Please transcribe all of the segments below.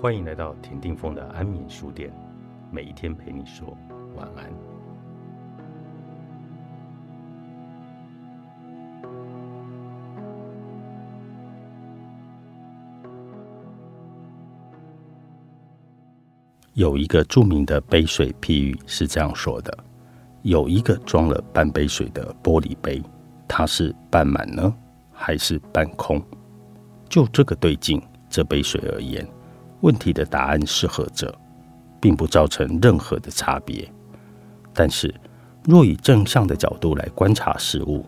欢迎来到田定峰的安眠书店，每一天陪你说晚安。有一个著名的杯水譬喻是这样说的：有一个装了半杯水的玻璃杯，它是半满呢，还是半空？就这个对镜，这杯水而言。问题的答案是何者，并不造成任何的差别。但是，若以正向的角度来观察事物，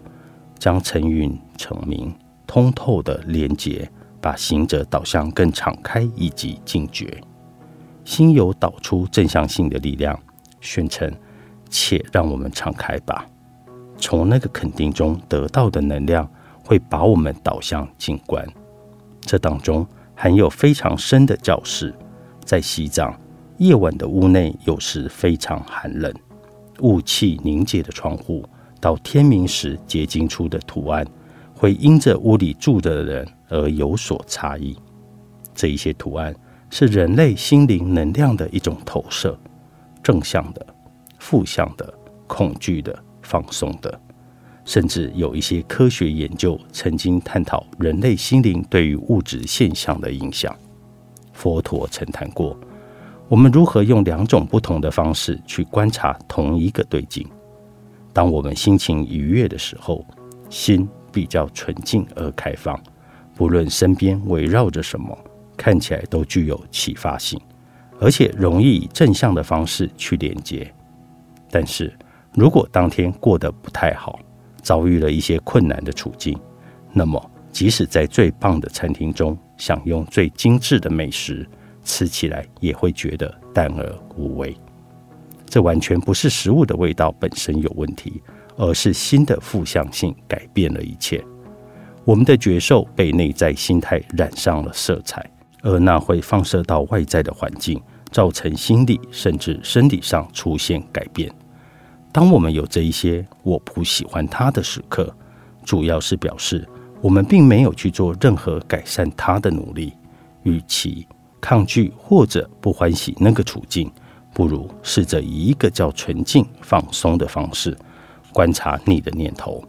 将成运成明、通透的连结，把行者导向更敞开以及警觉，心有导出正向性的力量，宣称：“且让我们敞开吧。”从那个肯定中得到的能量，会把我们导向静观。这当中。含有非常深的教室，在西藏夜晚的屋内有时非常寒冷，雾气凝结的窗户到天明时结晶出的图案，会因着屋里住的人而有所差异。这一些图案是人类心灵能量的一种投射，正向的、负向的、恐惧的、放松的。甚至有一些科学研究曾经探讨人类心灵对于物质现象的影响。佛陀曾谈过，我们如何用两种不同的方式去观察同一个对境。当我们心情愉悦的时候，心比较纯净而开放，不论身边围绕着什么，看起来都具有启发性，而且容易以正向的方式去连接。但是如果当天过得不太好，遭遇了一些困难的处境，那么即使在最棒的餐厅中享用最精致的美食，吃起来也会觉得淡而无味。这完全不是食物的味道本身有问题，而是新的负向性改变了一切。我们的觉受被内在心态染上了色彩，而那会放射到外在的环境，造成心理甚至生理上出现改变。当我们有这一些我不喜欢他的时刻，主要是表示我们并没有去做任何改善他的努力。与其抗拒或者不欢喜那个处境，不如试着以一个叫纯净放松的方式观察你的念头。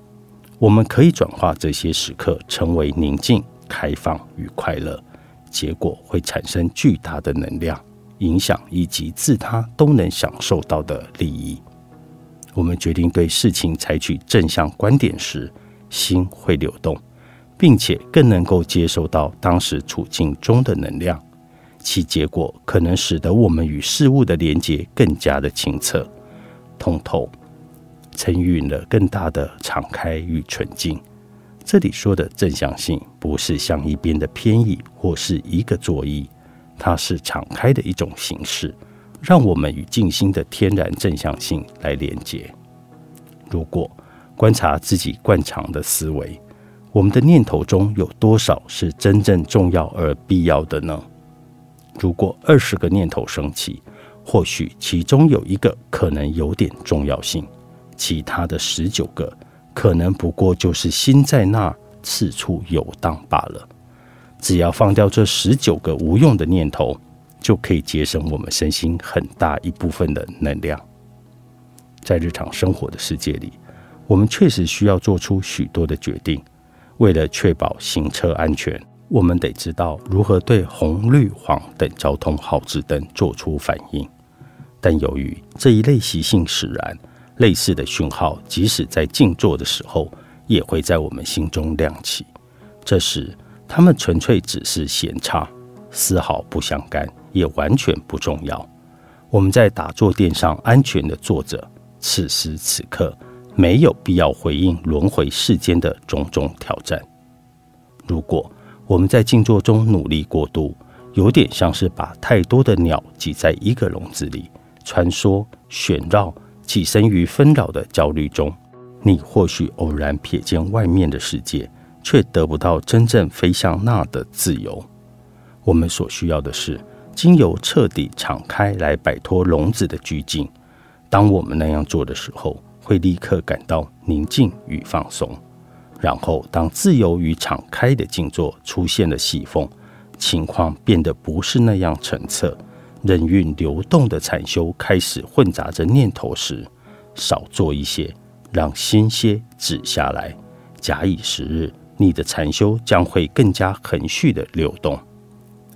我们可以转化这些时刻成为宁静、开放与快乐，结果会产生巨大的能量影响以及自他都能享受到的利益。我们决定对事情采取正向观点时，心会流动，并且更能够接受到当时处境中的能量，其结果可能使得我们与事物的连接更加的清澈、通透，承运了更大的敞开与纯净。这里说的正向性，不是向一边的偏移或是一个作意，它是敞开的一种形式。让我们与静心的天然正向性来连接。如果观察自己惯常的思维，我们的念头中有多少是真正重要而必要的呢？如果二十个念头升起，或许其中有一个可能有点重要性，其他的十九个可能不过就是心在那四处游荡罢了。只要放掉这十九个无用的念头。就可以节省我们身心很大一部分的能量。在日常生活的世界里，我们确实需要做出许多的决定。为了确保行车安全，我们得知道如何对红、绿、黄等交通号志灯做出反应。但由于这一类习性使然，类似的讯号即使在静坐的时候，也会在我们心中亮起。这时，它们纯粹只是闲差，丝毫不相干。也完全不重要。我们在打坐垫上安全的坐着，此时此刻没有必要回应轮回世间的种种挑战。如果我们在静坐中努力过度，有点像是把太多的鸟挤在一个笼子里，穿梭旋绕，寄生于纷扰的焦虑中。你或许偶然瞥见外面的世界，却得不到真正飞向那的自由。我们所需要的是。经由彻底敞开来摆脱笼子的拘禁，当我们那样做的时候，会立刻感到宁静与放松。然后，当自由与敞开的静坐出现了细缝，情况变得不是那样澄澈，任运流动的禅修开始混杂着念头时，少做一些，让心歇止下来，假以时日，你的禅修将会更加恒续的流动。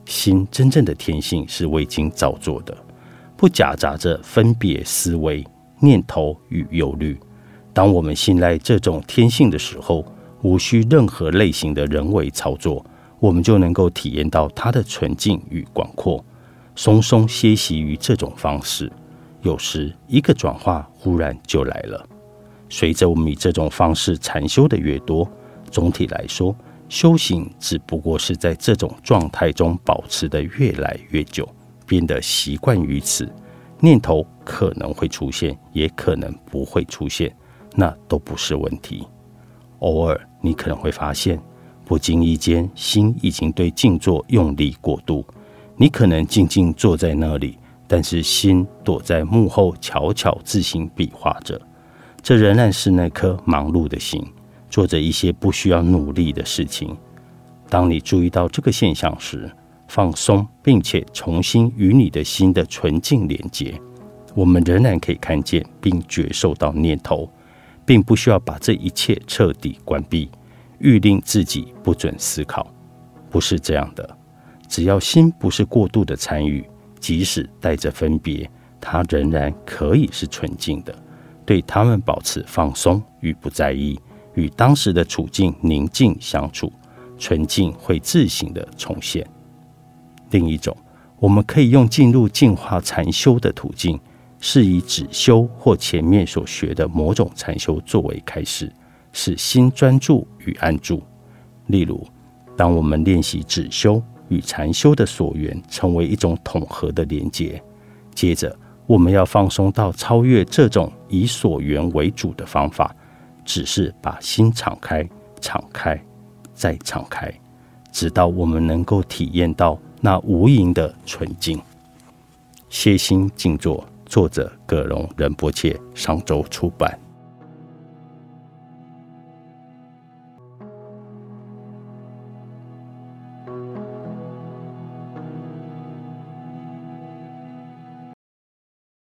心真正的天性是未经造作的，不夹杂着分别思维、念头与忧虑。当我们信赖这种天性的时候，无需任何类型的人为操作，我们就能够体验到它的纯净与广阔。松松歇息于这种方式，有时一个转化忽然就来了。随着我们以这种方式禅修的越多，总体来说。修行只不过是在这种状态中保持的越来越久，变得习惯于此。念头可能会出现，也可能不会出现，那都不是问题。偶尔你可能会发现，不经意间心已经对静坐用力过度。你可能静静坐在那里，但是心躲在幕后悄悄自行比划着。这仍然是那颗忙碌的心。做着一些不需要努力的事情。当你注意到这个现象时，放松，并且重新与你的心的纯净连接，我们仍然可以看见并觉受到念头，并不需要把这一切彻底关闭，预令自己不准思考。不是这样的。只要心不是过度的参与，即使带着分别，它仍然可以是纯净的。对他们保持放松与不在意。与当时的处境宁静相处，纯净会自行的重现。另一种，我们可以用进入净化禅修的途径，是以止修或前面所学的某种禅修作为开始，使心专注与安住。例如，当我们练习止修与禅修的所缘成为一种统合的连结，接着我们要放松到超越这种以所缘为主的方法。只是把心敞开，敞开，再敞开，直到我们能够体验到那无垠的纯净。歇心静坐，作者葛荣仁波切，上周出版。